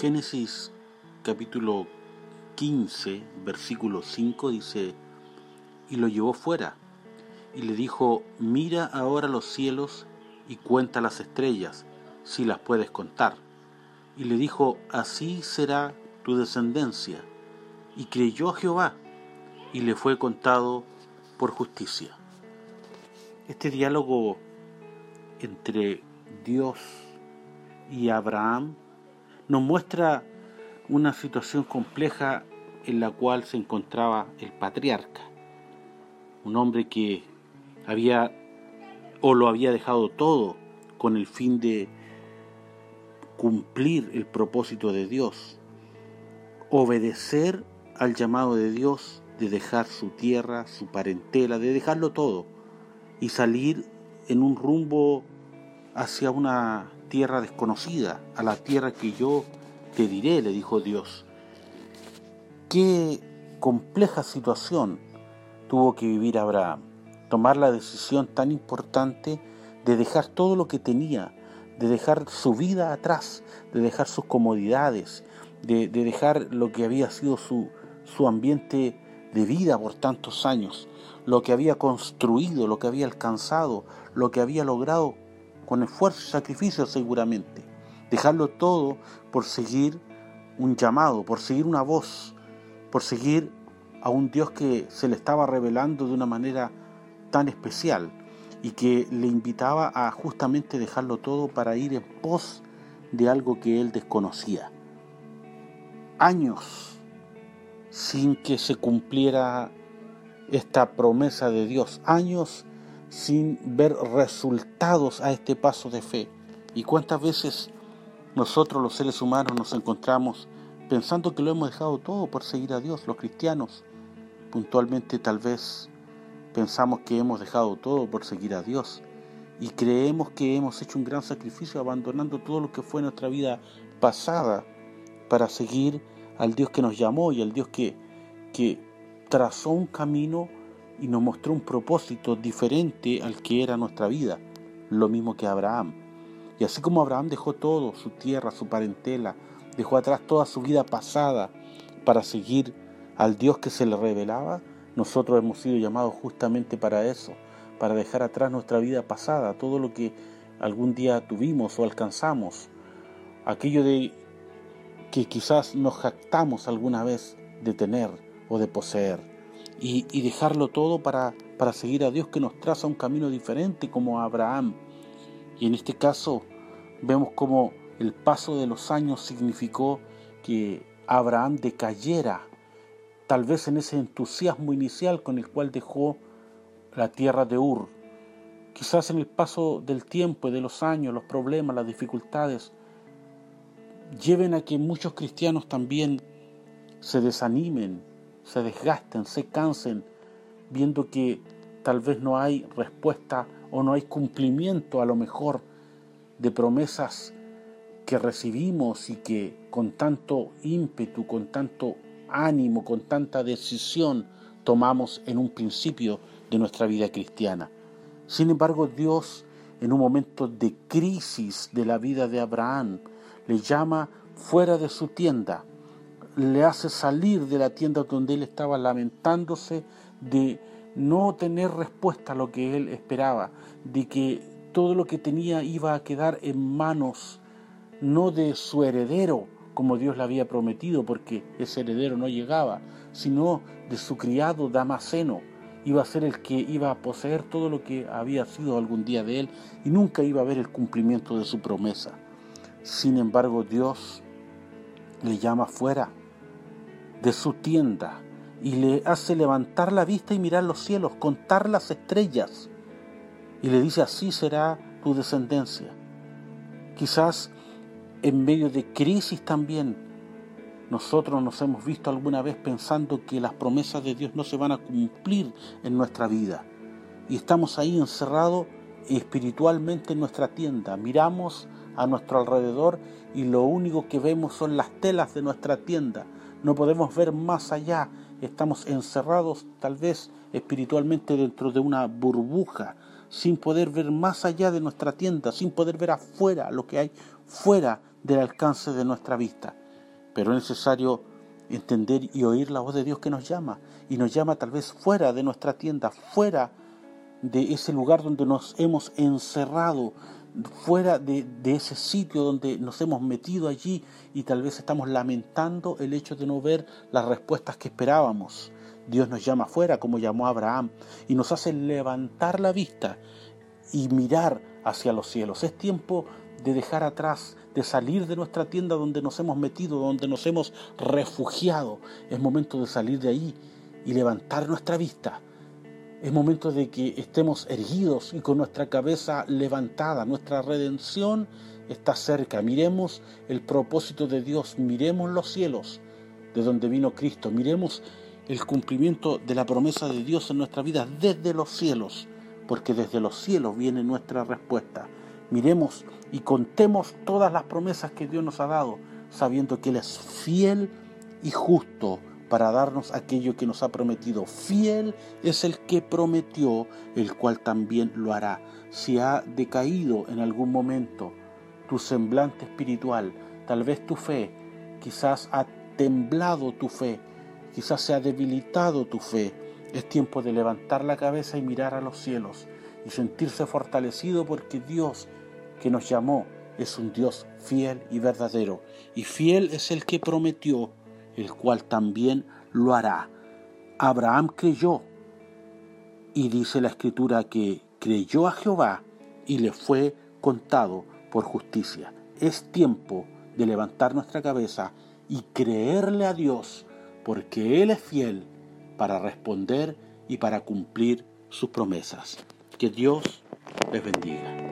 Génesis capítulo 15, versículo 5 dice, y lo llevó fuera, y le dijo, mira ahora los cielos y cuenta las estrellas, si las puedes contar. Y le dijo, así será tu descendencia. Y creyó a Jehová, y le fue contado por justicia. Este diálogo entre Dios y Abraham nos muestra una situación compleja en la cual se encontraba el patriarca, un hombre que había o lo había dejado todo con el fin de cumplir el propósito de Dios, obedecer al llamado de Dios de dejar su tierra, su parentela, de dejarlo todo y salir en un rumbo hacia una tierra desconocida, a la tierra que yo te diré, le dijo Dios. Qué compleja situación tuvo que vivir Abraham, tomar la decisión tan importante de dejar todo lo que tenía, de dejar su vida atrás, de dejar sus comodidades, de, dejar lo que había sido su, su ambiente de vida por tantos años, lo que había construido, lo que había alcanzado, lo que había logrado con esfuerzo y sacrificio seguramente. Dejarlo todo por seguir un llamado, por seguir una voz, por seguir a un Dios que se le estaba revelando de una manera tan especial y que le invitaba a justamente dejarlo todo para ir en pos de algo que él desconocía. Años sin que se cumpliera esta promesa de Dios, años sin ver resultados a este paso de fe. ¿Y cuántas veces nosotros los seres humanos nos encontramos pensando que lo hemos dejado todo por seguir a Dios, los cristianos? Puntualmente tal vez pensamos que hemos dejado todo por seguir a Dios y creemos que hemos hecho un gran sacrificio abandonando todo lo que fue nuestra vida pasada para seguir al Dios que nos llamó y al Dios que, que trazó un camino y nos mostró un propósito diferente al que era nuestra vida, lo mismo que Abraham. Y así como Abraham dejó todo, su tierra, su parentela, dejó atrás toda su vida pasada para seguir al Dios que se le revelaba, nosotros hemos sido llamados justamente para eso, para dejar atrás nuestra vida pasada, todo lo que algún día tuvimos o alcanzamos, aquello de que quizás nos jactamos alguna vez de tener o de poseer y, dejarlo todo para, para seguir a Dios que nos traza un camino diferente como Abraham. Y en este caso vemos como el paso de los años significó que Abraham decayera, tal vez en ese entusiasmo inicial con el cual dejó la tierra de Ur. Quizás en el paso del tiempo y de los años, los problemas, las dificultades, lleven a que muchos cristianos también se desanimen, se desgasten, se cansen, viendo que tal vez no hay respuesta o no hay cumplimiento a lo mejor de promesas que recibimos y que con tanto ímpetu, con tanto ánimo, con tanta decisión tomamos en un principio de nuestra vida cristiana. Sin embargo, Dios en un momento de crisis de la vida de Abraham le llama fuera de su tienda le hace salir de la tienda donde él estaba lamentándose de no tener respuesta a lo que él esperaba, de que todo lo que tenía iba a quedar en manos no de su heredero, como Dios le había prometido, porque ese heredero no llegaba, sino de su criado Damaseno. Iba a ser el que iba a poseer todo lo que había sido algún día de él y nunca iba a ver el cumplimiento de su promesa. Sin embargo, Dios le llama fuera de su tienda y le hace levantar la vista y mirar los cielos, contar las estrellas. Y le dice, así será tu descendencia. Quizás en medio de crisis también, nosotros nos hemos visto alguna vez pensando que las promesas de Dios no se van a cumplir en nuestra vida. Y estamos ahí encerrados espiritualmente en nuestra tienda. Miramos a nuestro alrededor y lo único que vemos son las telas de nuestra tienda no podemos ver más allá, estamos encerrados tal vez espiritualmente dentro de una burbuja, sin poder ver más allá de nuestra tienda, sin poder ver afuera lo que hay fuera del alcance de nuestra vista. pero es necesario entender y oír la voz de Dios que nos llama, y nos llama tal vez fuera de nuestra tienda, fuera de ese lugar donde nos hemos encerrado, fuera de, ese sitio donde nos hemos metido allí y tal vez estamos lamentando el hecho de no ver las respuestas que esperábamos. Dios nos llama afuera como llamó a Abraham y nos hace levantar la vista y mirar hacia los cielos. Es tiempo de dejar atrás, de salir de nuestra tienda donde nos hemos metido, donde nos hemos refugiado. Es momento de salir de ahí y levantar nuestra vista es momento de que estemos erguidos y con nuestra cabeza levantada. Nuestra redención está cerca. Miremos el propósito de Dios. Miremos los cielos de donde vino Cristo. Miremos el cumplimiento de la promesa de Dios en nuestra vida desde los cielos. Porque desde los cielos viene nuestra respuesta. Miremos y contemos todas las promesas que Dios nos ha dado, sabiendo que Él es fiel y justo para darnos aquello que nos ha prometido. Fiel es el que prometió, el cual también lo hará. Si ha decaído en algún momento tu semblante espiritual, tal vez tu fe, quizás ha temblado tu fe, quizás se ha debilitado tu fe, es tiempo de levantar la cabeza y mirar a los cielos y sentirse fortalecido porque Dios que nos llamó es un Dios fiel y verdadero. Y fiel es el que prometió el cual también lo hará. Abraham creyó y dice la escritura que creyó a Jehová y le fue contado por justicia. Es tiempo de levantar nuestra cabeza y creerle a Dios porque Él es fiel para responder y para cumplir sus promesas. Que Dios les bendiga.